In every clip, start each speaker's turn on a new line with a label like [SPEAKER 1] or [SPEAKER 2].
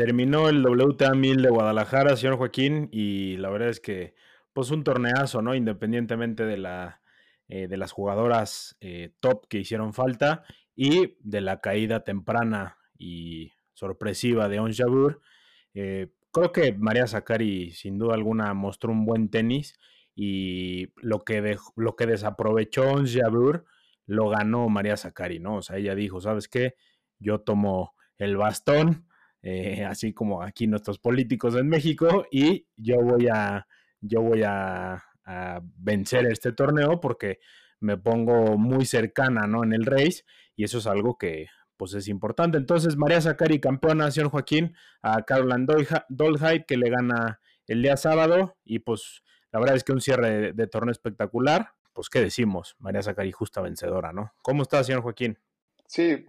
[SPEAKER 1] terminó el WTA 1000 de Guadalajara, señor Joaquín, y la verdad es que, pues un torneazo, ¿no? Independientemente de, la, eh, de las jugadoras eh, top que hicieron falta y de la caída temprana y sorpresiva de On Jabur. Eh, creo que María Zacari, sin duda alguna, mostró un buen tenis y lo que, lo que desaprovechó On Jabur lo ganó María Zacari, ¿no? O sea, ella dijo, ¿sabes qué? Yo tomo el bastón eh, así como aquí nuestros políticos en México, y yo voy a, yo voy a, vencer este torneo porque me pongo muy cercana ¿no? en el race, y eso es algo que pues es importante. Entonces, María Zacari, campeona, señor Joaquín, a Caroline Dolheit, que le gana el día sábado, y pues la verdad es que un cierre de, de torneo espectacular. Pues, ¿qué decimos? María Zacari, justa vencedora, ¿no? ¿Cómo está, señor Joaquín?
[SPEAKER 2] Sí,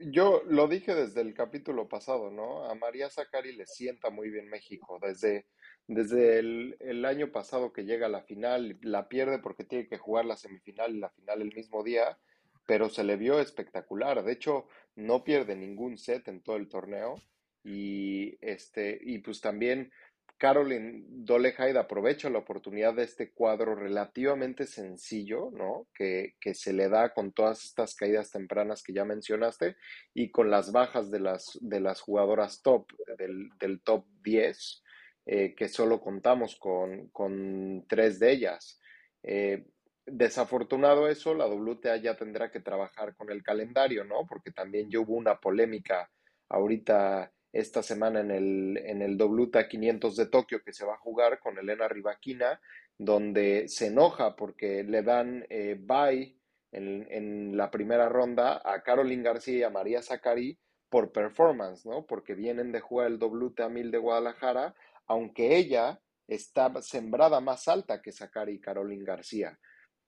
[SPEAKER 2] yo lo dije desde el capítulo pasado, ¿no? A María Zacari le sienta muy bien México. Desde, desde el, año pasado que llega a la final, la pierde porque tiene que jugar la semifinal y la final el mismo día, pero se le vio espectacular. De hecho, no pierde ningún set en todo el torneo. Y este, y pues también Caroline Dolehaid aprovecha la oportunidad de este cuadro relativamente sencillo, ¿no? Que, se le da con todas estas caídas tempranas que ya mencionaste y con las bajas de las, de las jugadoras top, del, top 10, eh, que solo contamos con, tres de ellas. Eh, desafortunado eso, la WTA ya tendrá que trabajar con el calendario, ¿no? Porque también ya hubo una polémica ahorita esta semana en el, en el WTA 500 de Tokio que se va a jugar con Elena Rivaquina, donde se enoja porque le dan eh, bye en, en, la primera ronda a Caroline García y a María Zacari por performance, ¿no? Porque vienen de jugar el WTA 1000 de Guadalajara, aunque ella está sembrada más alta que Zacari y Caroline García.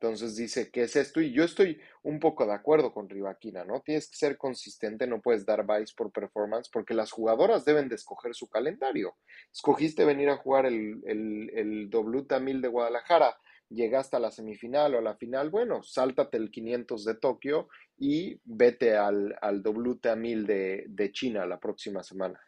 [SPEAKER 2] Entonces dice, ¿qué es esto? Y yo estoy un poco de acuerdo con Rivaquina, ¿no? Tienes que ser consistente, no puedes dar vice por performance porque las jugadoras deben de escoger su calendario. Escogiste venir a jugar el, el, el WTA 1000 de Guadalajara, llegaste a la semifinal o a la final, bueno, sáltate el 500 de Tokio y vete al, al WTA 1000 de, de China la próxima semana.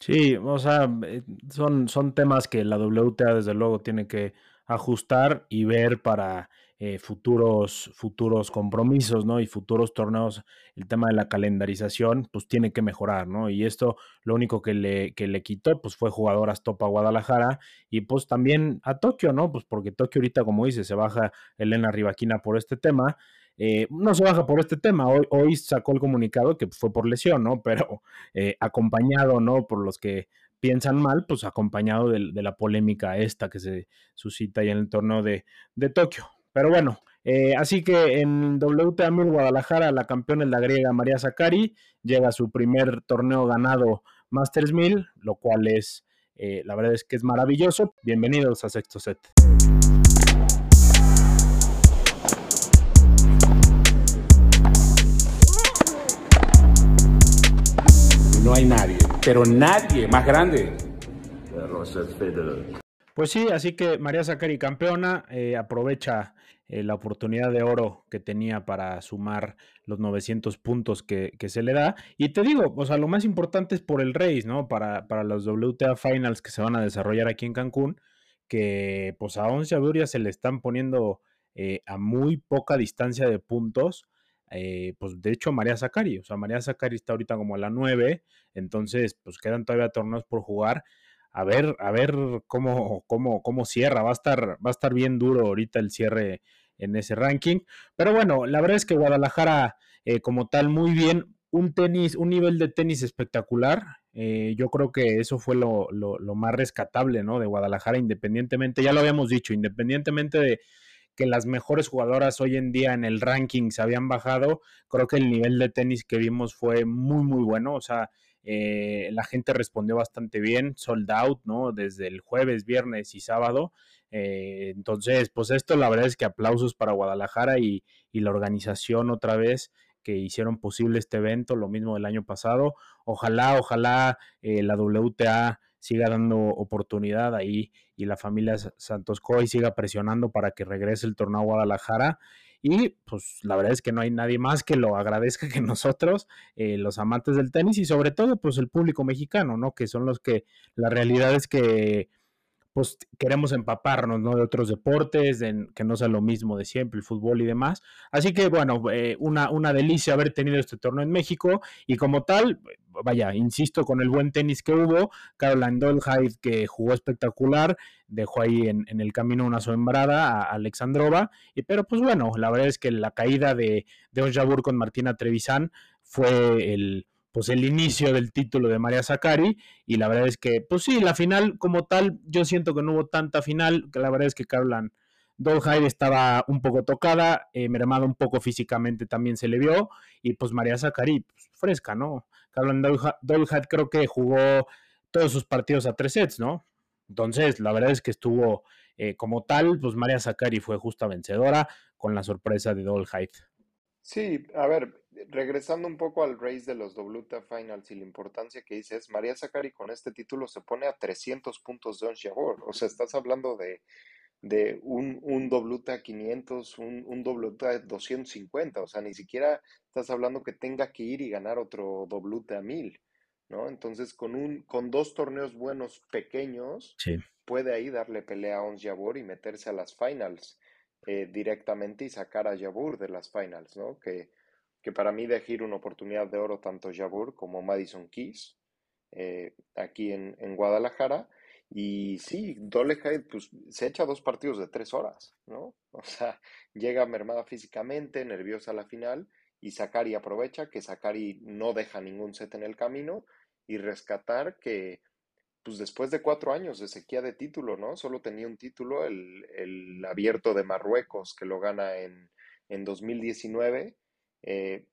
[SPEAKER 1] Sí, o sea, eh, son, son temas que la WTA desde luego tiene que ajustar y ver para eh, futuros, futuros compromisos, ¿no? Y futuros torneos, el tema de la calendarización, pues tiene que mejorar, ¿no? Y esto lo único que le, que le quitó, pues fue jugadoras top a Guadalajara y pues también a Tokio, ¿no? Pues porque Tokio ahorita, como dice, se baja Elena Rivaquina por este tema. Eh, no se baja por este tema, hoy, hoy sacó el comunicado que fue por lesión, ¿no? Pero eh, acompañado, ¿no? Por los que piensan mal, pues acompañado de, la polémica esta que se suscita en el torneo de, de Tokio. Pero bueno, eh, así que en WTA 1000 Guadalajara, la campeona es la griega María Zacari, llega a su primer torneo ganado Masters 1000, lo cual es, eh, la verdad es que es maravilloso. Bienvenidos a Sexto Set.
[SPEAKER 3] No hay nadie, pero nadie más grande.
[SPEAKER 1] Pues sí, así que María Zacari campeona, eh, aprovecha eh, la oportunidad de oro que tenía para sumar los 900 puntos que, se le da. Y te digo, o sea, lo más importante es por el race, ¿no? Para, para los WTA Finals que se van a desarrollar aquí en Cancún, que pues a 11 ya se le están poniendo eh, a muy poca distancia de puntos. pues de hecho María Zacari, o sea, María Zacari está ahorita como a la 9, entonces pues quedan todavía torneos por jugar a ver, a ver cómo, cómo, cómo cierra. Va a estar, va a estar bien duro ahorita el cierre en ese ranking. Pero bueno, la verdad es que Guadalajara, eh, como tal, muy bien. Un tenis, un nivel de tenis espectacular. Eh, yo creo que eso fue lo, lo, más rescatable, ¿no? De Guadalajara, independientemente, ya lo habíamos dicho, independientemente de que las mejores jugadoras hoy en día en el ranking se habían bajado, creo que el nivel de tenis que vimos fue muy, muy bueno. O sea, eh, la gente respondió bastante bien, sold out, ¿no? Desde el jueves, viernes y sábado. Eh, entonces, pues esto la verdad es que aplausos para Guadalajara y, la organización otra vez que hicieron posible este evento, lo mismo del año pasado. Ojalá, ojalá eh, la WTA siga dando oportunidad ahí y la familia Santos Coy siga presionando para que regrese el torneo a Guadalajara y pues la verdad es que no hay nadie más que lo agradezca que nosotros, eh, los amantes del tenis y sobre todo pues el público mexicano, ¿no? Que son los que la realidad es que pues queremos empaparnos, ¿no? De otros deportes, de, que no sea lo mismo de siempre, el fútbol y demás. Así que, bueno, eh, una, una delicia haber tenido este torneo en México y como tal, vaya, insisto, con el buen tenis que hubo, Caroline Dolhide que jugó espectacular, dejó ahí en, el camino una sombrada a Alexandrova, y, pero pues bueno, la verdad es que la caída de, de Onjabur con Martina Trevisan fue el pues el inicio del título de María Zacari y la verdad es que, pues sí, la final como tal, yo siento que no hubo tanta final, que la verdad es que Caroline Dolhide estaba un poco tocada, eh, mermada un poco físicamente también se le vio y pues María Zacari, pues, fresca, ¿no? Caroline Dolhide creo que jugó todos sus partidos a tres sets, ¿no? Entonces, la verdad es que estuvo eh, como tal, pues María Zacari fue justa vencedora con la sorpresa de Dolhide.
[SPEAKER 2] Sí, a ver, regresando un poco al race de los WTA Finals y la importancia que dices, María Zacari con este título se pone a 300 puntos de Ons O sea, estás hablando de, de un, un WTA 500, un, un WTA 250. O sea, ni siquiera estás hablando que tenga que ir y ganar otro WTA 1000. ¿no? Entonces, con, un, con dos torneos buenos pequeños, puede ahí darle pelea a Ons Jabeur y meterse a las finals. Eh, directamente y sacar a Jabur de las finals, ¿no? Que, que para mí de una oportunidad de oro tanto Jabur como Madison Keys eh, aquí en, Guadalajara. Y sí, Dolehead pues, se echa dos partidos de tres horas, ¿no? O sea, llega mermada físicamente, nerviosa a la final, y Sakari aprovecha que Sakari no deja ningún set en el camino y rescatar que pues después de cuatro años de sequía de título, ¿no? Solo tenía un título, el, abierto de Marruecos, que lo gana en, en 2019, eh,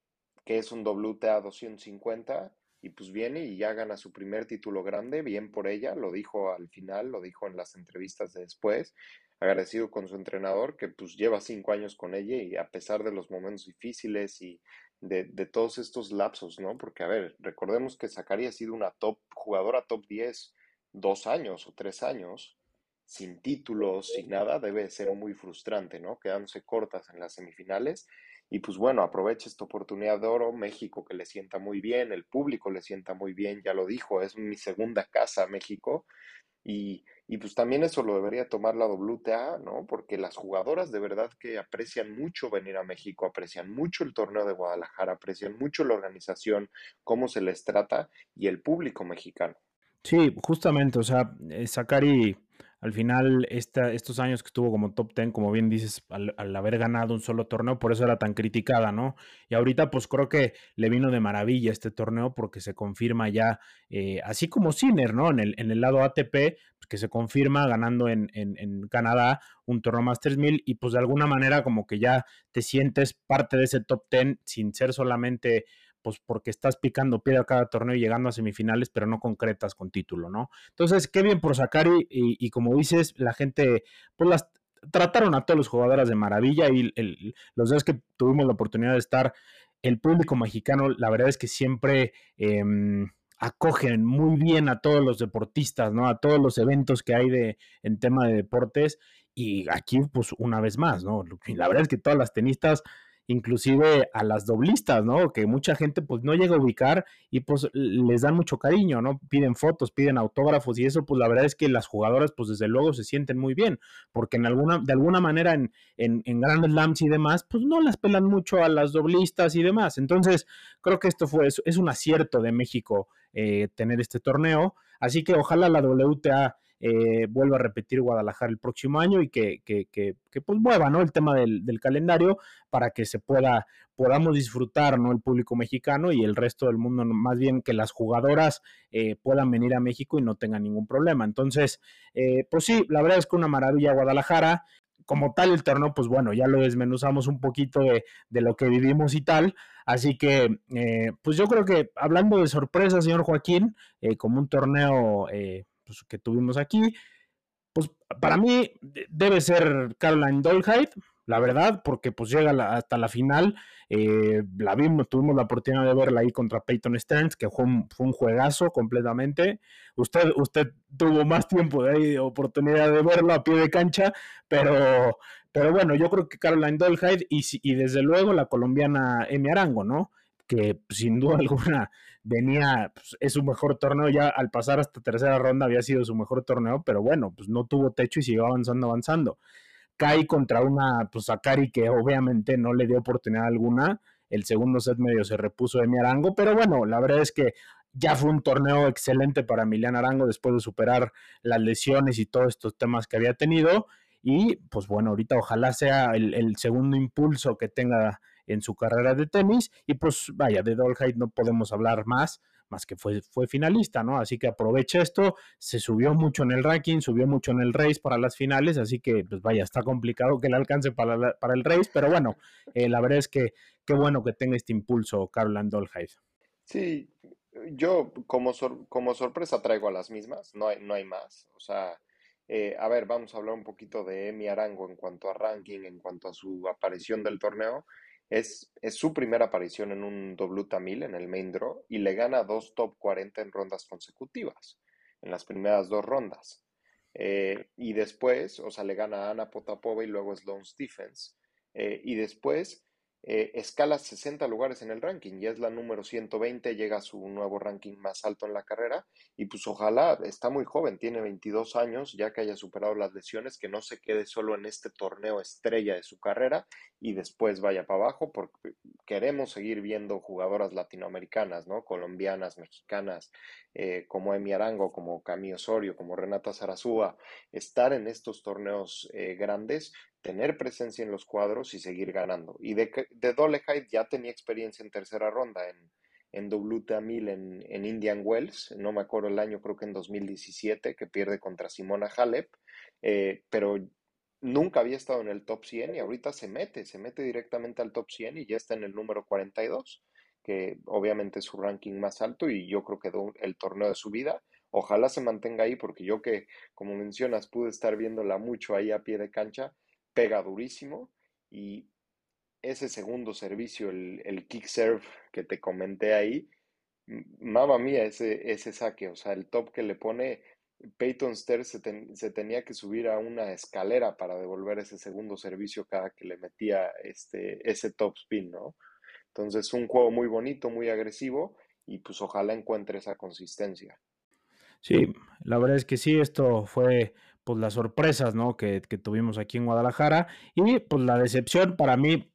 [SPEAKER 2] que es un WTA 250, y pues viene y ya gana su primer título grande, bien por ella, lo dijo al final, lo dijo en las entrevistas de después, agradecido con su entrenador, que pues lleva cinco años con ella y a pesar de los momentos difíciles y de, todos estos lapsos, ¿no? Porque, a ver, recordemos que Zachary ha sido una top jugadora top 10 dos años o tres años sin títulos, sin nada, debe ser muy frustrante, ¿no? Quedándose cortas en las semifinales. Y pues bueno, aprovecha esta oportunidad de oro, México que le sienta muy bien, el público le sienta muy bien, ya lo dijo, es mi segunda casa México. Y, y pues también eso lo debería tomar la WTA, ¿no? Porque las jugadoras de verdad que aprecian mucho venir a México, aprecian mucho el torneo de Guadalajara, aprecian mucho la organización, cómo se les trata y el público mexicano.
[SPEAKER 1] Sí, justamente, o sea, Sakari eh, al final estos años que estuvo como top 10, como bien dices, al, haber ganado un solo torneo, por eso era tan criticada, ¿no? Y ahorita pues creo que le vino de maravilla este torneo porque se confirma ya, eh, así como Sinner, ¿no? En el, lado ATP, pues, que se confirma ganando en, en, en, Canadá un torneo Masters 1000 y pues de alguna manera como que ya te sientes parte de ese top 10 sin ser solamente pues porque estás picando piedra cada torneo y llegando a semifinales, pero no concretas con título, ¿no? Entonces, qué bien por Sakari y, como dices, la gente, pues las trataron a todos los jugadores de maravilla y los días que tuvimos la oportunidad de estar, el público mexicano, la verdad es que siempre... Eh, acogen muy bien a todos los deportistas, ¿no? A todos los eventos que hay de, en tema de deportes. Y aquí, pues, una vez más, ¿no? La verdad es que todas las tenistas inclusive a las doblistas, ¿no? Que mucha gente pues no llega a ubicar y pues les dan mucho cariño, ¿no? Piden fotos, piden autógrafos y eso pues la verdad es que las jugadoras pues desde luego se sienten muy bien, porque en alguna, de alguna manera en, en, en y demás pues no las pelan mucho a las doblistas y demás. Entonces creo que esto fue, es un acierto de México eh, tener este torneo, así que ojalá la WTA eh, vuelva a repetir Guadalajara el próximo año y que, que, que, pues mueva ¿no? el tema del, calendario para que se pueda, podamos disfrutar ¿no? el público mexicano y el resto del mundo, más bien que las jugadoras eh, puedan venir a México y no tengan ningún problema. Entonces, eh, pues sí, la verdad es que una maravilla Guadalajara como tal el torneo, pues bueno, ya lo desmenuzamos un poquito de, de lo que vivimos y tal. Así que, pues yo creo que hablando de sorpresa, señor Joaquín, como un torneo pues, que tuvimos aquí, pues para mí debe ser Caroline Dolhide, la verdad, porque pues llega hasta la final, eh, la vimos, tuvimos la oportunidad de verla ahí contra Peyton Stearns, que fue un, fue un juegazo completamente. Usted, usted tuvo más tiempo de oportunidad de verlo a pie de cancha, pero, pero bueno, yo creo que Caroline Dolhide y, y desde luego la colombiana Emi Arango, ¿no? Que sin duda alguna venía, pues, es su mejor torneo, ya al pasar hasta tercera ronda había sido su mejor torneo, pero bueno, pues no tuvo techo y siguió avanzando, avanzando cae contra una pues, Sakari que obviamente no le dio oportunidad alguna. El segundo set medio se repuso de mi Arango, pero bueno, la verdad es que ya fue un torneo excelente para Emiliano Arango después de superar las lesiones y todos estos temas que había tenido. Y pues bueno, ahorita ojalá sea el segundo impulso que tenga en su carrera de tenis. Y pues vaya, de Dolhide no podemos hablar más más que fue, fue finalista, ¿no? Así que aprovecha esto, se subió mucho en el ranking, subió mucho en el race para las finales, así que pues vaya, está complicado que le alcance para, para el race, pero bueno, eh, la verdad es que qué bueno que tenga este impulso Caroline Dolhide.
[SPEAKER 2] Sí, yo como, como sorpresa traigo a las mismas, no hay, no hay más, o sea... Eh, a ver, vamos a hablar un poquito de Emi Arango en cuanto a ranking, en cuanto a su aparición del torneo. Es, su primera aparición en un W1000 en el main draw y le gana dos top 40 en rondas consecutivas, en las primeras dos rondas. Eh, y después, o sea, le gana a Ana Potapova y luego Sloane Stephens. Eh, y después eh, escala 60 lugares en el ranking, ya es la número 120, llega a su nuevo ranking más alto en la carrera y pues ojalá, está muy joven, tiene 22 años, ya que haya superado las lesiones, que no se quede solo en este torneo estrella de su carrera y después vaya para abajo, porque queremos seguir viendo jugadoras latinoamericanas, ¿no? Colombianas, mexicanas, eh, como Emi Arango, como Camille Osorio, como Renata Zarazúa, estar en estos torneos eh, grandes tener presencia en los cuadros y seguir ganando. Y de, de Dolehide ya tenía experiencia en tercera ronda en, en WTA1000 en, en, Indian Wells, no me acuerdo el año, creo que en 2017, que pierde contra Simona Halep, eh, pero nunca había estado en el top 100 y ahorita se mete, se mete directamente al top 100 y ya está en el número 42, que obviamente es su ranking más alto y yo creo que el torneo de su vida. Ojalá se mantenga ahí porque yo que, como mencionas, pude estar viéndola mucho ahí a pie de cancha pega durísimo y ese segundo servicio, el, kick serve que te comenté ahí, mamá mía, ese, ese saque, o sea, el top que le pone Peyton Ster se, se, tenía que subir a una escalera para devolver ese segundo servicio cada que le metía este, ese top spin, ¿no? Entonces, un juego muy bonito, muy agresivo y pues ojalá encuentre esa consistencia.
[SPEAKER 1] Sí, la verdad es que sí, esto fue pues las sorpresas, ¿no? Que, tuvimos aquí en Guadalajara y pues la decepción para mí,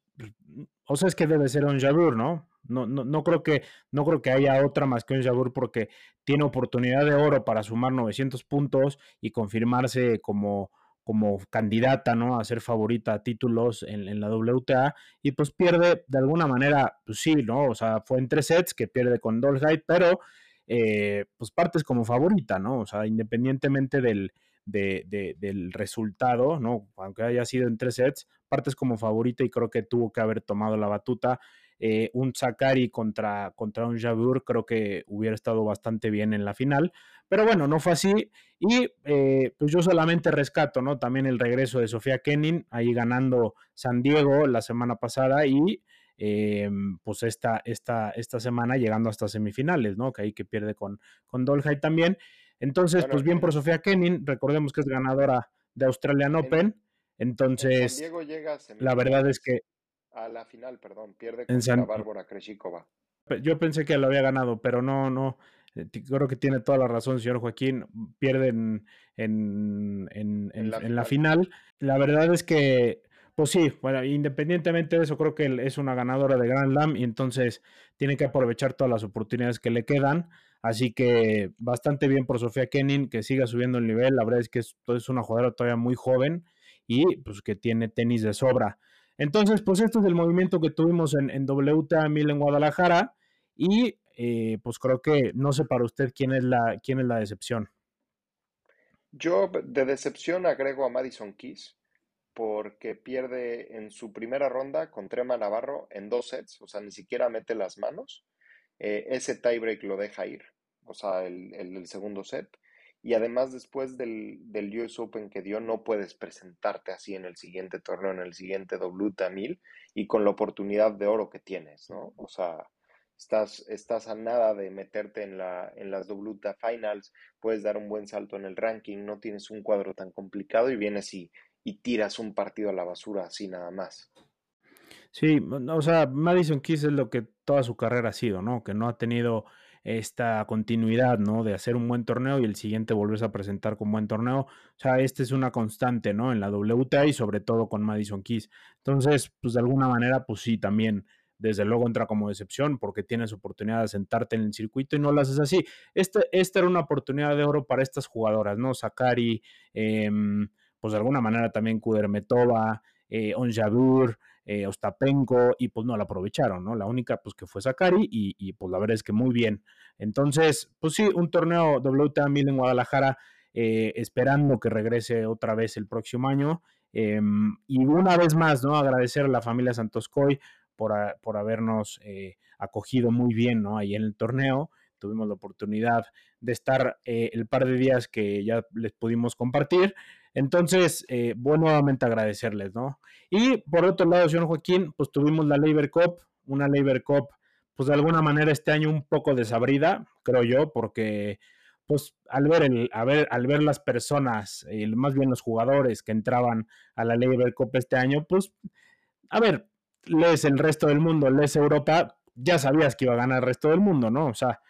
[SPEAKER 1] o sea, es que debe ser un Jabur, ¿no? No, no, no, creo que, no creo que haya otra más que un Jabur porque tiene oportunidad de oro para sumar 900 puntos y confirmarse como, como candidata, ¿no? A ser favorita a títulos en, la WTA y pues pierde de alguna manera, pues sí, ¿no? O sea, fue en tres sets que pierde con Dolzheit, pero eh, pues partes como favorita, ¿no? O sea, independientemente del, del resultado, ¿no? Aunque haya sido en tres sets, partes como favorita y creo que tuvo que haber tomado la batuta. Eh, un Sakari contra, contra un Jabur creo que hubiera estado bastante bien en la final, pero bueno, no fue así. Y eh, pues yo solamente rescato, ¿no? También el regreso de Sofía Kenin, ahí ganando San Diego la semana pasada y eh, pues esta, esta, esta semana llegando hasta semifinales, ¿no? Que ahí que pierde con, con Dolhai también. Entonces, pues bien por Sofía Kenin, recordemos que es ganadora de Australian Open. Entonces,
[SPEAKER 2] Diego llega
[SPEAKER 1] la verdad es que
[SPEAKER 2] a la final, perdón, pierde contra Bárbara Kreshikova.
[SPEAKER 1] Yo pensé que lo había ganado, pero no, no. Eh, creo que tiene toda la razón, señor Joaquín. Pierden en, en, en, la, final. La verdad es que, pues sí, bueno, independientemente de eso, creo que es una ganadora de Grand Slam y entonces tiene que aprovechar todas las oportunidades que le quedan. Así que bastante bien por Sofía Kenin, que siga subiendo el nivel. La verdad es que es, es una jugadora todavía muy joven y pues que tiene tenis de sobra. Entonces, pues esto es el movimiento que tuvimos en, en WTA 1000 en Guadalajara y eh, pues creo que no sé para usted quién es la, quién es la decepción.
[SPEAKER 2] Yo de decepción agrego a Madison Keys porque pierde en su primera ronda con Trema Navarro en dos sets, o sea, ni siquiera mete las manos. Eh, ese tiebreak lo deja ir, o sea, el, el, segundo set. y además después del, del US Open que dio no puedes presentarte así en el siguiente torneo, en el siguiente WTA 1000 y con la oportunidad de oro que tienes, ¿no? O sea, estás, estás a nada de meterte en, la, en las WTA Finals, puedes dar un buen salto en el ranking, no tienes un cuadro tan complicado y vienes y, y tiras un partido a la basura así nada más.
[SPEAKER 1] Sí, o sea, Madison Keys es lo que toda su carrera ha sido, ¿no? Que no ha tenido esta continuidad, ¿no? De hacer un buen torneo y el siguiente volverse a presentar con buen torneo. O sea, esta es una constante, ¿no? En la WTA y sobre todo con Madison Keys. Entonces, pues de alguna manera, pues sí, también desde luego entra como decepción porque tienes oportunidad de sentarte en el circuito y no lo haces así. Este, esta era una oportunidad de oro para estas jugadoras, ¿no? Sakari, em, pues de alguna manera también Kudermetova, eh, Onjabur, eh, Ostapenko, y pues no la aprovecharon, ¿no? La única pues que fue Sakari y, y, pues la verdad es que muy bien. Entonces, pues sí, un torneo WTA 1000 en Guadalajara, eh, esperando que regrese otra vez el próximo año. Em, y una vez más, ¿no? Agradecer a la familia Santoscoy por, por habernos eh, acogido muy bien, ¿no? Ahí en el torneo. Tuvimos la oportunidad de estar eh, el par de días que ya les pudimos compartir. Entonces, eh, bueno, nuevamente agradecerles, ¿no? Y por otro lado, señor Joaquín, pues tuvimos la Labor Cup, una Labor Cup, pues de alguna manera este año un poco desabrida, creo yo, porque pues al ver, el, a ver, al ver las personas, más bien los jugadores que entraban a la Labor Cup este año, pues, a ver, lees el resto del mundo, lees Europa, ya sabías que iba a ganar el resto del mundo, ¿no? O sea,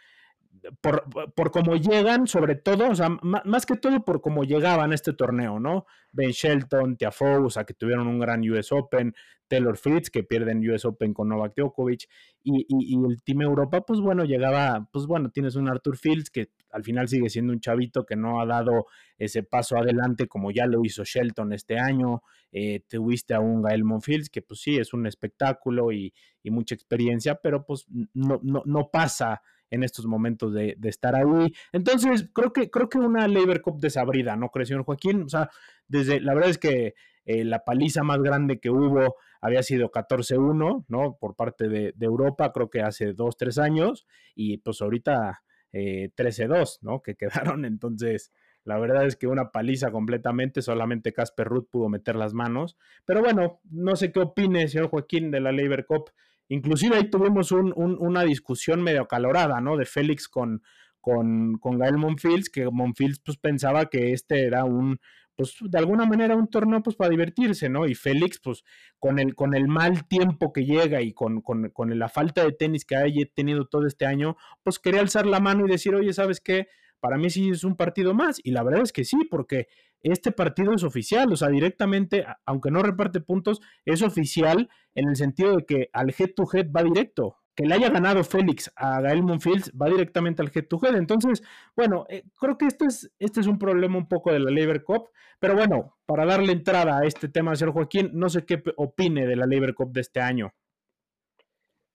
[SPEAKER 1] por, por cómo llegan, sobre todo, o sea, más que todo por cómo llegaban a este torneo, ¿no? Ben Shelton, Tiafoe, o sea, que tuvieron un gran US Open, Taylor Fritz, que pierden US Open con Novak Djokovic, y, y, el Team Europa, pues bueno, llegaba, pues bueno, tienes un Arthur Fields que al final sigue siendo un chavito que no ha dado ese paso adelante como ya lo hizo Shelton este año, eh, tuviste a un Gael Monfils que pues sí, es un espectáculo y, y mucha experiencia, pero pues no, no, no pasa en estos momentos de, estar ahí. Entonces, creo que, creo que una Labor Cup desabrida, ¿no crees, señor Joaquín? O sea, desde, la verdad es que eh, la paliza más grande que hubo había sido 14-1, ¿no? Por parte de, Europa, creo que hace dos, tres años, y pues ahorita eh, 13-2, ¿no? Que quedaron, entonces... La verdad es que una paliza completamente, solamente Casper Ruth pudo meter las manos. Pero bueno, no sé qué opine, señor Joaquín, de la Labor Cup. Inclusive ahí tuvimos un, un, una discusión medio acalorada, ¿no? De Félix con, con, con Gael Monfils, que Monfils pues pensaba que este era un, pues de alguna manera un torneo pues para divertirse, ¿no? Y Félix pues con el, con el mal tiempo que llega y con, con, con la falta de tenis que ha tenido todo este año, pues quería alzar la mano y decir, oye, ¿sabes qué? Para mí sí es un partido más. Y la verdad es que sí, porque este partido es oficial, o sea, directamente, aunque no reparte puntos, es oficial en el sentido de que al head to head va directo. Que le haya ganado Félix a Gael Monfils va directamente al head to head. Entonces, bueno, eh, creo que este es, este es un problema un poco de la Labor Cup. Pero bueno, para darle entrada a este tema, señor Joaquín, no sé qué opine de la Labor Cup de este año.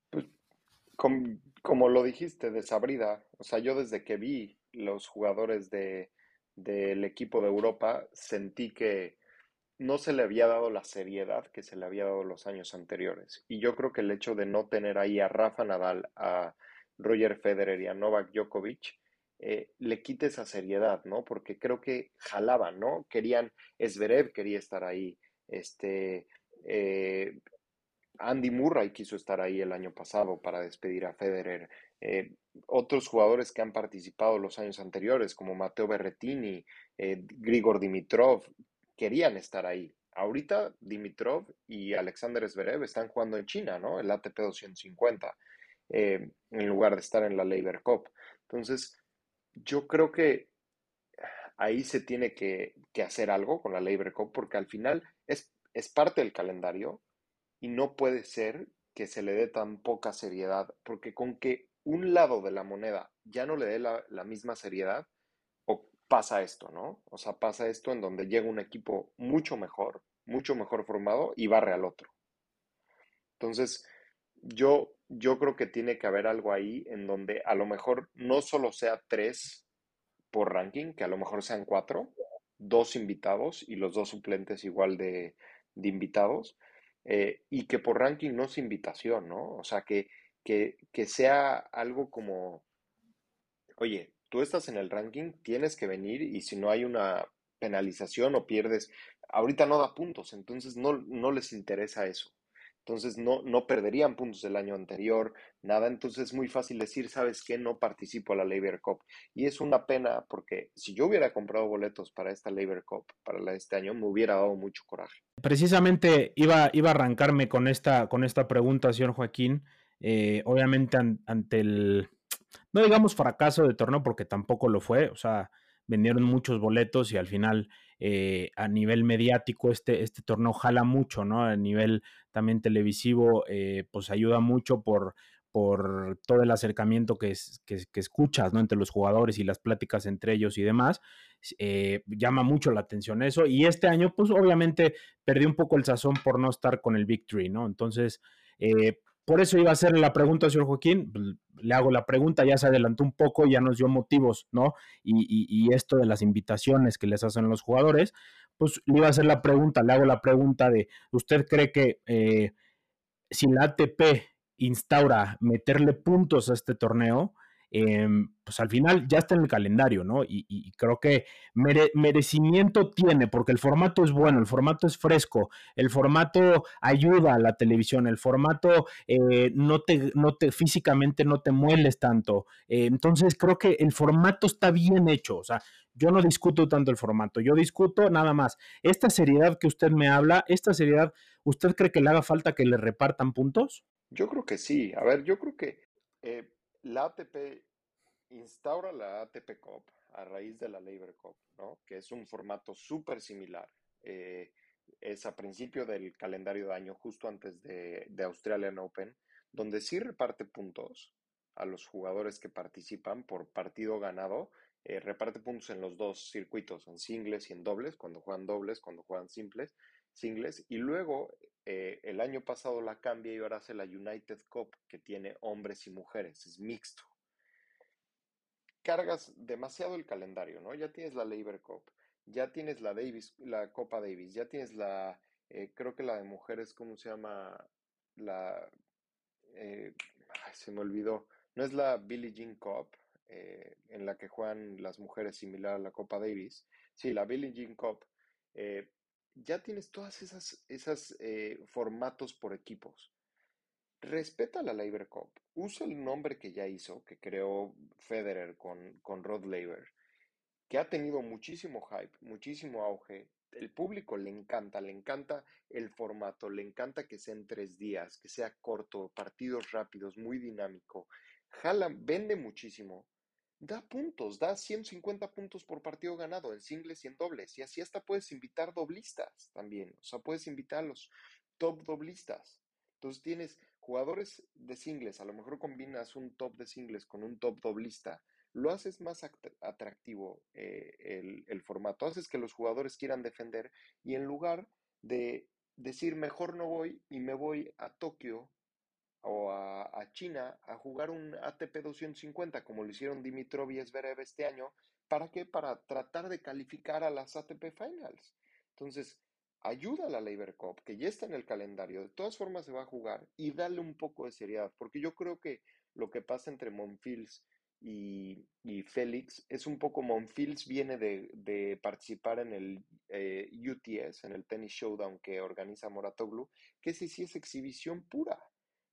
[SPEAKER 2] Pues, como, como lo dijiste, desabrida. O sea, yo desde que vi los jugadores de, del equipo de Europa, sentí que no se le había dado la seriedad que se le había dado los años anteriores. Y yo creo que el hecho de no tener ahí a Rafa Nadal, a Roger Federer y a Novak Djokovic, eh, le quite esa seriedad, ¿no? Porque creo que jalaban, ¿no? Querían, Esverev quería estar ahí, este, eh, Andy Murray quiso estar ahí el año pasado para despedir a Federer. Eh, otros jugadores que han participado los años anteriores, como Matteo Berretini, eh, Grigor Dimitrov, querían estar ahí. Ahorita Dimitrov y Alexander Zverev están jugando en China, ¿no? El ATP 250, eh, en lugar de estar en la Labor Cup. Entonces, yo creo que ahí se tiene que, hacer algo con la Labor Cup, porque al final es parte del calendario y no puede ser que se le dé tan poca seriedad, porque con que un lado de la moneda ya no le dé la, misma seriedad, o pasa esto, ¿no? O sea, pasa esto en donde llega un equipo mucho mejor, mucho mejor formado y barre al otro. Entonces, yo, yo creo que tiene que haber algo ahí en donde a lo mejor no solo sea tres por ranking, que a lo mejor sean cuatro, dos invitados y los dos suplentes igual de, de invitados, eh, y que por ranking no es invitación, ¿no? O sea, que, que, que sea algo como, oye, tú estás en el ranking, tienes que venir y si no hay una penalización o pierdes, ahorita no da puntos, entonces no, no les interesa eso. Entonces no, no perderían puntos del año anterior, nada. Entonces es muy fácil decir, ¿sabes qué? No participo a la Labor Cup. Y es una pena porque si yo hubiera comprado boletos para esta Labor Cup, para la de este año, me hubiera dado mucho coraje.
[SPEAKER 1] Precisamente iba, iba a arrancarme con esta, con esta pregunta, señor Joaquín. Eh, obviamente ante el, no digamos fracaso de torneo, porque tampoco lo fue. O sea, vendieron muchos boletos y al final eh, a nivel mediático este, este torneo jala mucho, ¿no? A nivel también televisivo, eh, pues ayuda mucho por, por todo el acercamiento que, que, escuchas, ¿no? Entre los jugadores y las pláticas entre ellos y demás. Eh, llama mucho la atención eso. Y este año, pues obviamente perdió un poco el sazón por no estar con el Victory, ¿no? Entonces, por eso iba a hacer la pregunta, señor Joaquín. Le hago la pregunta, ya se adelantó un poco, ya nos dio motivos, ¿no? Y, esto de las invitaciones que les hacen los jugadores, pues le iba a hacer la pregunta, le hago la pregunta de, ¿usted cree que eh, si la ATP instaura meterle puntos a este torneo, Em, pues al final ya está en el calendario, ¿no? Y, creo que merecimiento tiene, porque el formato es bueno, el formato es fresco, el formato ayuda a la televisión, el formato eh, no, te, no te físicamente no te mueles tanto. Eh, entonces creo que el formato está bien hecho, o sea, yo no discuto tanto el formato, yo discuto nada más. Esta seriedad que usted me habla, esta seriedad, ¿usted cree que le haga falta que le repartan puntos?
[SPEAKER 2] Yo creo que sí. A ver, yo creo que eh, la ATP instaura la ATP Cup a raíz de la Labor Cup, ¿no? que es un formato súper similar. Eh, es a principio del calendario de año, justo antes de, de, Australian Open, donde sí reparte puntos a los jugadores que participan por partido ganado. Eh, reparte puntos en los dos circuitos, en singles y en dobles, cuando juegan dobles, cuando juegan simples, singles. Y luego, eh, el año pasado la cambia y ahora hace la United Cup, que tiene hombres y mujeres, es mixto cargas demasiado el calendario, ¿no? Ya tienes la Labor Cup, ya tienes la Davis, la Copa Davis, ya tienes la, eh, creo que la de mujeres, ¿cómo se llama? La, eh, se me olvidó, no es la Billie Jean Cup, en la que juegan las mujeres similar a la Copa Davis, sí, la Billie Jean Cup, ya tienes todas esas, esas formatos por equipos. Respeta la Labor Cup. Usa el nombre que ya hizo, que creó Federer con, con Rod Laver, que ha tenido muchísimo hype, muchísimo auge. El público le encanta, le encanta el formato, le encanta que sea en tres días, que sea corto, partidos rápidos, muy dinámico. Jala, vende muchísimo. Da puntos, da 150 puntos por partido ganado en singles y en dobles. Y así hasta puedes invitar doblistas también. O sea, puedes invitar a los top doblistas. Entonces tienes jugadores de singles, a lo mejor combinas un top de singles con un top doblista, lo haces más atractivo eh, el, formato, haces que los jugadores quieran defender y en lugar de decir mejor no voy y me voy a Tokio o a, China a jugar un ATP 250 como lo hicieron Dimitrov y Zverev este año, ¿para qué? Para tratar de calificar a las ATP Finals. Entonces, ayuda a la Labor Cup, que ya está en el calendario, de todas formas se va a jugar y dale un poco de seriedad, porque yo creo que lo que pasa entre Monfils y, Félix es un poco, Monfils viene de, participar en el eh, UTS, en el Tennis Showdown que organiza Moratoglu, que sí, sí es exhibición pura.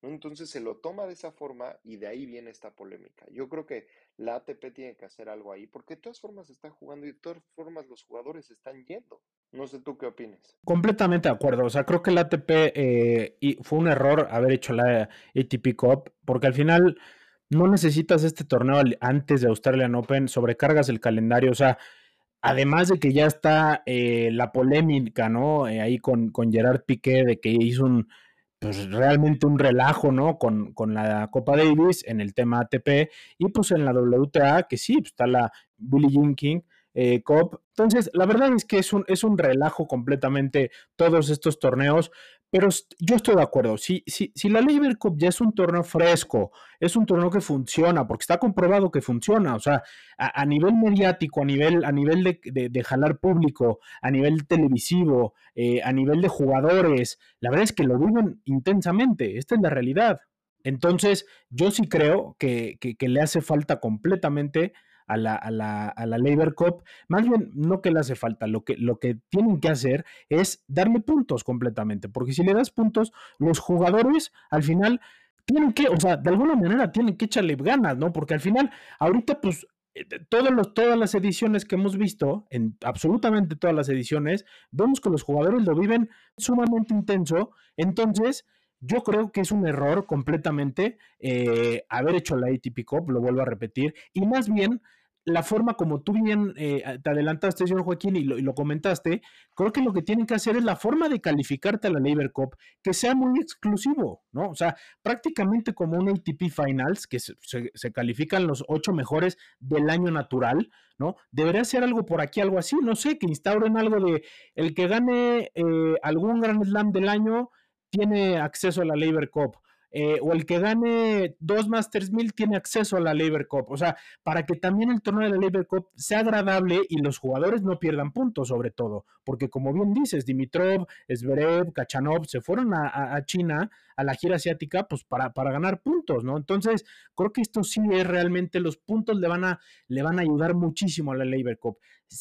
[SPEAKER 2] Entonces se lo toma de esa forma y de ahí viene esta polémica. Yo creo que la ATP tiene que hacer algo ahí, porque de todas formas está jugando y de todas formas los jugadores están yendo. No sé tú qué opinas.
[SPEAKER 1] Completamente de acuerdo. O sea, creo que la ATP eh, fue un error haber hecho la ATP Cup, porque al final no necesitas este torneo antes de Australian Open, sobrecargas el calendario. O sea, además de que ya está eh, la polémica, ¿no? Eh, ahí con, con Gerard Piqué de que hizo un pues realmente un relajo, ¿no? Con, con, la Copa Davis en el tema ATP y pues en la WTA, que sí, pues está la Billie Jean King eh, Cup. Entonces, la verdad es que es un, es un relajo completamente todos estos torneos, pero yo estoy de acuerdo. Si, si, si la Labor Cup ya es un torneo fresco, es un torneo que funciona, porque está comprobado que funciona, o sea, a, nivel mediático, a nivel, a nivel de, de, jalar público, a nivel televisivo, eh, a nivel de jugadores, la verdad es que lo viven intensamente. Esta es la realidad. Entonces, yo sí creo que, que le hace falta completamente a la, a la, a la Labor Cup, más bien no que le hace falta, lo que, lo que tienen que hacer es darle puntos completamente, porque si le das puntos, los jugadores al final tienen que, o sea, de alguna manera tienen que echarle ganas, ¿no? Porque al final, ahorita, pues, eh, todos los, todas las ediciones que hemos visto, en absolutamente todas las ediciones, vemos que los jugadores lo viven sumamente intenso. Entonces, yo creo que es un error completamente eh, haber hecho la ATP Cup, lo vuelvo a repetir, y más bien la forma como tú bien eh, te adelantaste, señor Joaquín, y lo, comentaste, creo que lo que tienen que hacer es la forma de calificarte a la Labor Cup que sea muy exclusivo, ¿no? O sea, prácticamente como un ATP Finals, que se, califican los ocho mejores del año natural, ¿no? Debería ser algo por aquí, algo así, no sé, que instauren algo de el que gane eh, algún Grand Slam del año tiene acceso a la Labor Cup eh, o el que gane dos Masters 1000 tiene acceso a la Labor Cup. O sea, para que también el torneo de la Labor Cup sea agradable y los jugadores no pierdan puntos, sobre todo. Porque, como bien dices, Dimitrov, Zverev, Kachanov se fueron a, China, a la gira asiática, pues para, para, ganar puntos, ¿no? Entonces, creo que esto sí es realmente, los puntos le van a, le van a ayudar muchísimo a la Labor Cup.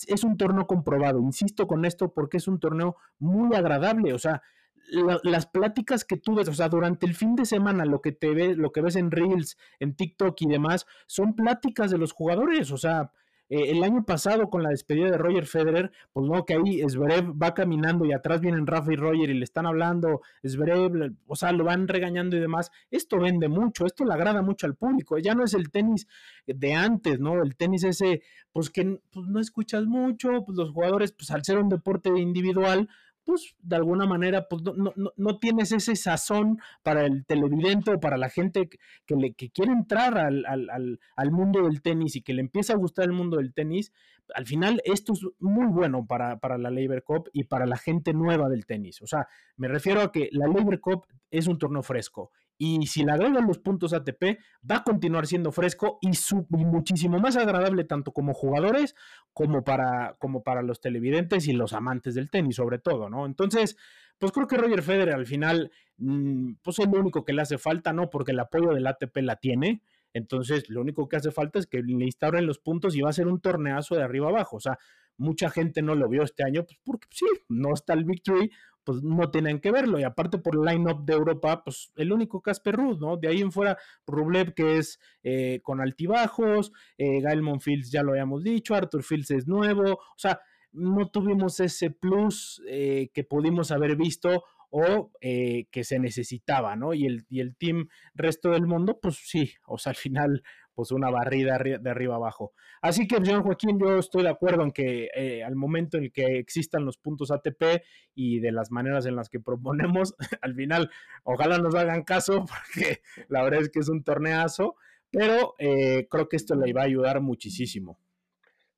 [SPEAKER 1] Es un torneo comprobado, insisto con esto, porque es un torneo muy agradable. O sea, las pláticas que tú ves, o sea, durante el fin de semana, lo que te ves, lo que ves en Reels, en TikTok y demás, son pláticas de los jugadores. O sea, eh, el año pasado con la despedida de Roger Federer, pues no, que ahí Zverev va caminando y atrás vienen Rafa y Roger y le están hablando, Zverev, o sea, lo van regañando y demás. Esto vende mucho, esto le agrada mucho al público. Ya no es el tenis de antes, ¿no? El tenis ese, pues que pues, no escuchas mucho, pues los jugadores, pues al ser un deporte individual, pues de alguna manera pues, no, no, no, tienes ese sazón para el televidente o para la gente que, le, que quiere entrar al, al, al, mundo del tenis y que le empieza a gustar el mundo del tenis, al final esto es muy bueno para, para la Labor Cup y para la gente nueva del tenis. O sea, me refiero a que la Labor Cup es un torneo fresco y si le agregan los puntos ATP, va a continuar siendo fresco y, muchísimo más agradable tanto como jugadores como para, como para los televidentes y los amantes del tenis, sobre todo, ¿no? Entonces, pues creo que Roger Federer al final, mm, pues es lo único que le hace falta, ¿no? Porque el apoyo del ATP la tiene. Entonces, lo único que hace falta es que le instauren los puntos y va a ser un torneazo de arriba abajo. O sea, mucha gente no lo vio este año, pues porque sí, no está el Victory, pues no tienen que verlo. Y aparte por line-up de Europa, pues el único Casper Ruth, ¿no? De ahí en fuera, Rublev, que es eh, con altibajos, eh, Gael Monfils ya lo habíamos dicho, Arthur Fields es nuevo, o sea, no tuvimos ese plus eh, que pudimos haber visto o eh, que se necesitaba, ¿no? Y el, y el team resto del mundo, pues sí, o sea, al final pues una barrida de arriba abajo. Así que, señor Joaquín, yo estoy de acuerdo en que eh, al momento en que existan los puntos ATP y de las maneras en las que proponemos, al final, ojalá nos hagan caso, porque la verdad es que es un torneazo, pero eh, creo que esto le va a ayudar muchísimo.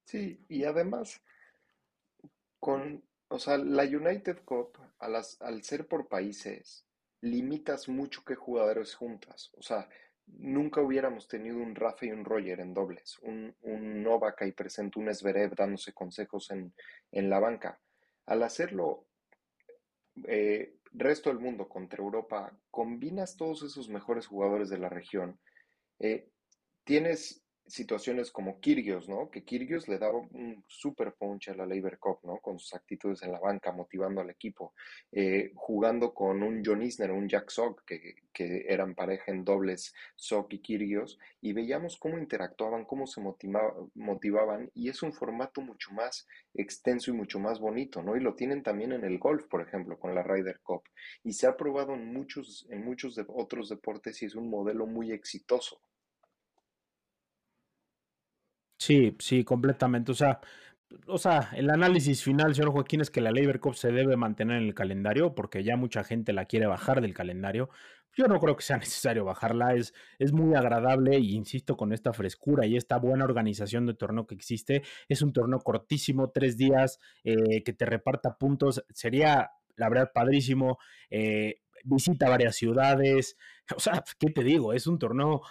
[SPEAKER 2] Sí, y además, con, o sea, la United Cup, al ser por países, limitas mucho qué jugadores juntas. O sea, nunca hubiéramos tenido un Rafa y un Roger en dobles, un, un Novak ahí presente, un Zverev dándose consejos en, la banca. Al hacerlo eh, resto del mundo contra Europa, combinas todos esos mejores jugadores de la región, eh, tienes situaciones como Kirgios, ¿no? Que Kirgios le daba un super punch a la Labor Cup, ¿no? Con sus actitudes en la banca, motivando al equipo, eh, jugando con un John Isner, un Jack Sock, que, que, eran pareja en dobles Sock y Kirgios, y veíamos cómo interactuaban, cómo se motivaban, y es un formato mucho más extenso y mucho más bonito, ¿no? Y lo tienen también en el golf, por ejemplo, con la Ryder Cup, y se ha probado en muchos, en muchos de otros deportes y es un modelo muy exitoso.
[SPEAKER 1] Sí, sí, completamente. O sea, o sea, el análisis final, señor Joaquín, es que la Labor Cup se debe mantener en el calendario porque ya mucha gente la quiere bajar del calendario. Yo no creo que sea necesario bajarla, es, es muy agradable y insisto con esta frescura y esta buena organización de torneo que existe. Es un torneo cortísimo, tres días, eh, que te reparta puntos. Sería, la verdad, padrísimo. Eh, visita varias ciudades. O sea, ¿qué te digo? Es un torneo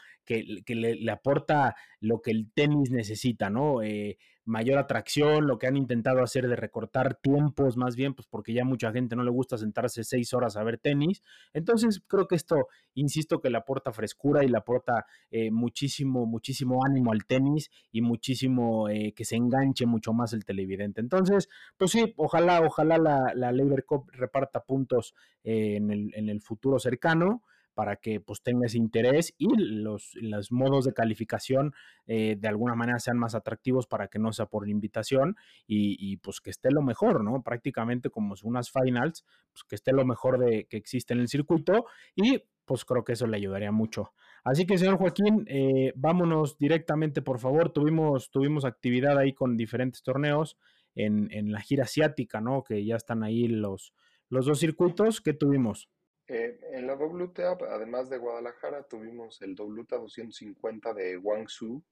[SPEAKER 1] que, le, aporta lo que el tenis necesita, ¿no? Eh, mayor atracción, lo que han intentado hacer de recortar tiempos más bien, pues porque ya mucha gente no le gusta sentarse seis horas a ver tenis. Entonces creo que esto, insisto, que le aporta frescura y le aporta eh, muchísimo, muchísimo ánimo al tenis y muchísimo eh, que se enganche mucho más el televidente. Entonces, pues sí, ojalá, ojalá la, la Labor Cup reparta puntos eh, en, el, en el futuro cercano para que pues tenga ese interés y los, los modos de calificación eh, de alguna manera sean más atractivos para que no sea por invitación y, pues que esté lo mejor, ¿no? Prácticamente como unas finals, pues que esté lo mejor de que existe en el circuito y pues creo que eso le ayudaría mucho. Así que, señor Joaquín, eh, vámonos directamente, por favor. Tuvimos, tuvimos actividad ahí con diferentes torneos en, en la gira asiática, ¿no? Que ya están ahí los, los dos circuitos. ¿Qué tuvimos?
[SPEAKER 2] Eh, en la WTA, además de Guadalajara, tuvimos el WTA 250 de Guangzhou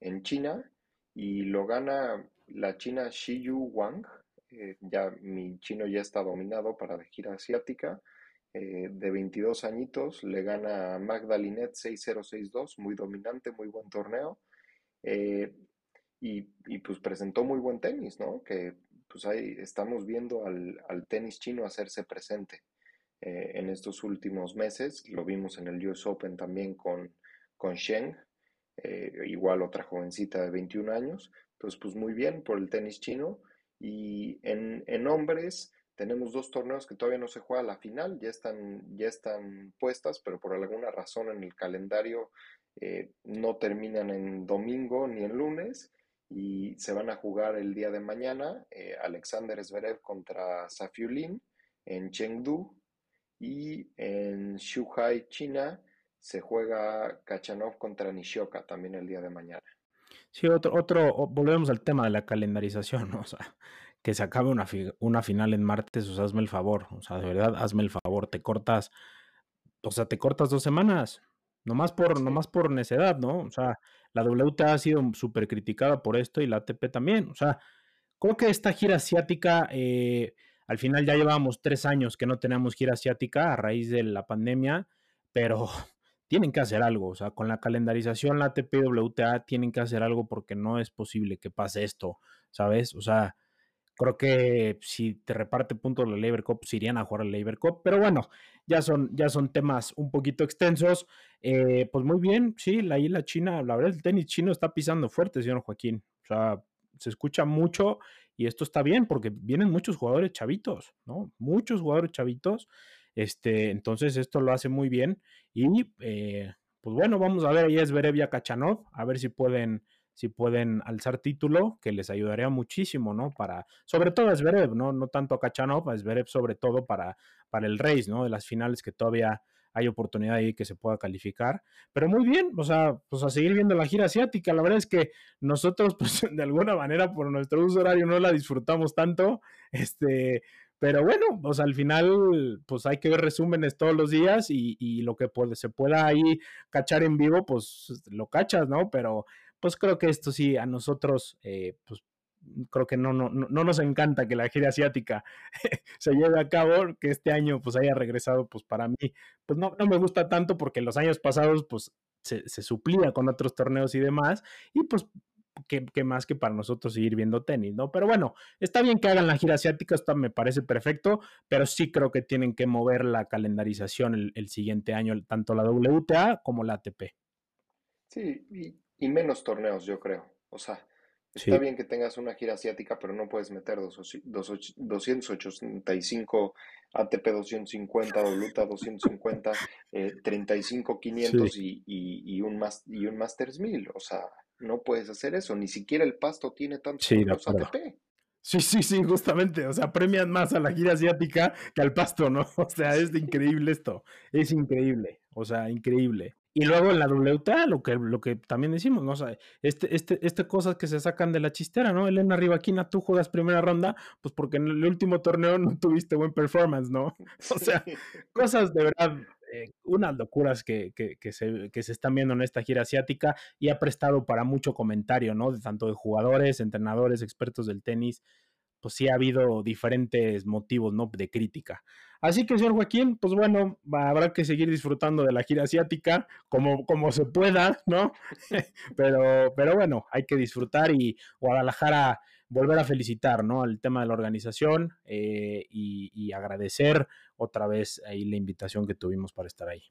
[SPEAKER 2] en China y lo gana la china Yu Wang. Eh, ya mi chino ya está dominado para la gira asiática. Eh, de 22 añitos, le gana a Magdalinet 6-0-6-2, muy dominante, muy buen torneo. Y, y, pues presentó muy buen tenis, ¿no? Que pues ahí estamos viendo al, al tenis chino hacerse presente. Eh, en estos últimos meses. Lo vimos en el US Open también con, con Sheng, eh, igual otra jovencita de 21 años. Entonces, pues muy bien por el tenis chino. Y en, en hombres tenemos dos torneos que todavía no se juega la final, ya están, ya están puestas, pero por alguna razón en el calendario eh, no terminan en domingo ni en lunes y se van a jugar el día de mañana. Alexander Zverev contra Safiulin en Chengdu y en Shuhai, China, se juega Kachanov contra Nishioka también el día de mañana.
[SPEAKER 1] Sí, otro, otro, volvemos al tema de la calendarización, ¿no? o sea, que se acabe una, una final en martes, o sea, hazme el favor, o sea, de verdad, hazme el favor, te cortas, o sea, te cortas dos semanas, nomás por, nomás por necedad, ¿no? O sea, la WTA ha sido súper criticada por esto y la ATP también, o sea, creo que esta gira asiática, eh, al final ya llevábamos tres años que no teníamos gira asiática a raíz de la pandemia, pero tienen que hacer algo. O sea, con la calendarización, la TPWTA tienen que hacer algo porque no es posible que pase esto, ¿sabes? O sea, creo que si te reparte puntos la Labor Cup, se irían a jugar la Labor Cup. Pero bueno, ya son, ya son temas un poquito extensos. Eh, pues muy bien, sí, la isla china, la verdad, el tenis chino está pisando fuerte, señor Joaquín. O sea, se escucha mucho y esto está bien porque vienen muchos jugadores chavitos, ¿no? Muchos jugadores chavitos. Este, entonces esto lo hace muy bien. Y eh, pues bueno, vamos a ver ahí es Zverev y a Kachanov, a ver si pueden, si pueden alzar título, que les ayudaría muchísimo, ¿no? Para, sobre todo a Zverev, ¿no? No tanto a Kachanov, a Zverev sobre todo para, para el race, ¿no? De las finales que todavía hay oportunidad ahí que se pueda calificar. Pero muy bien, o sea, pues a seguir viendo la gira asiática. La verdad es que nosotros, pues de alguna manera, por nuestro uso horario, no la disfrutamos tanto. Este, pero bueno, pues al final, pues hay que ver resúmenes todos los días y, lo que puede, se pueda ahí cachar en vivo, pues lo cachas, ¿no? Pero pues creo que esto sí a nosotros, eh, pues creo que no, no, no nos encanta que la gira asiática se lleve a cabo, que este año pues haya regresado, pues para mí, pues no, no me gusta tanto porque los años pasados pues se, suplía con otros torneos y demás, y pues que, más que para nosotros seguir viendo tenis, ¿no? Pero bueno, está bien que hagan la gira asiática, esto me parece perfecto, pero sí creo que tienen que mover la calendarización el, el siguiente año, tanto la WTA como la ATP.
[SPEAKER 2] Sí, y menos torneos, yo creo. O sea, Está bien que tengas una gira asiática, pero no puedes meter dos, 285 ATP 250, WTA 250, eh, 35 500 y, y, un y un Masters 1000. O sea, no puedes hacer eso. Ni siquiera el pasto tiene tantos
[SPEAKER 1] sí, ATP. Sí, sí, sí, justamente. O sea, premian más a la gira asiática que al pasto, ¿no? O sea, es increíble esto. Es increíble. O sea, increíble. Y luego en la WTA, lo que, lo que también decimos, ¿no? O sea, este, este, este cosas que se sacan de la chistera, ¿no? Elena Rivaquina, tú juegas primera ronda, pues porque en el último torneo no tuviste buen performance, ¿no? O sea, cosas de verdad, eh, unas locuras que, que, que, se, que se están viendo en esta gira asiática y ha prestado para mucho comentario, ¿no? De tanto de jugadores, entrenadores, expertos del tenis. pues sí ha habido diferentes motivos, ¿no? De crítica. Así que, señor Joaquín, pues bueno, habrá que seguir disfrutando de la gira asiática como, como se pueda, ¿no? pero, pero bueno, hay que disfrutar y Guadalajara volver a felicitar, ¿no? El tema de la organización eh, y, y, agradecer otra vez ahí la invitación que tuvimos para estar ahí.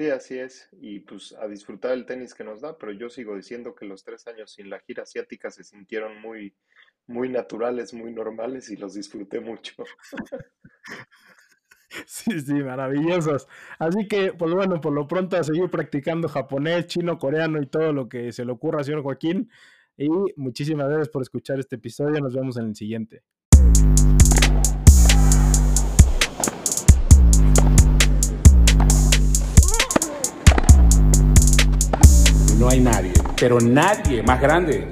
[SPEAKER 2] Sí, así es. Y pues a disfrutar el tenis que nos da, pero yo sigo diciendo que los tres años sin la gira asiática se sintieron muy, muy naturales, muy normales y los disfruté mucho.
[SPEAKER 1] Sí, sí, maravillosos. Así que, pues bueno, por lo pronto a seguir practicando japonés, chino, coreano y todo lo que se le ocurra, señor Joaquín. Y muchísimas gracias por escuchar este episodio. Nos vemos en el siguiente.
[SPEAKER 3] No hay nadie, pero nadie más grande.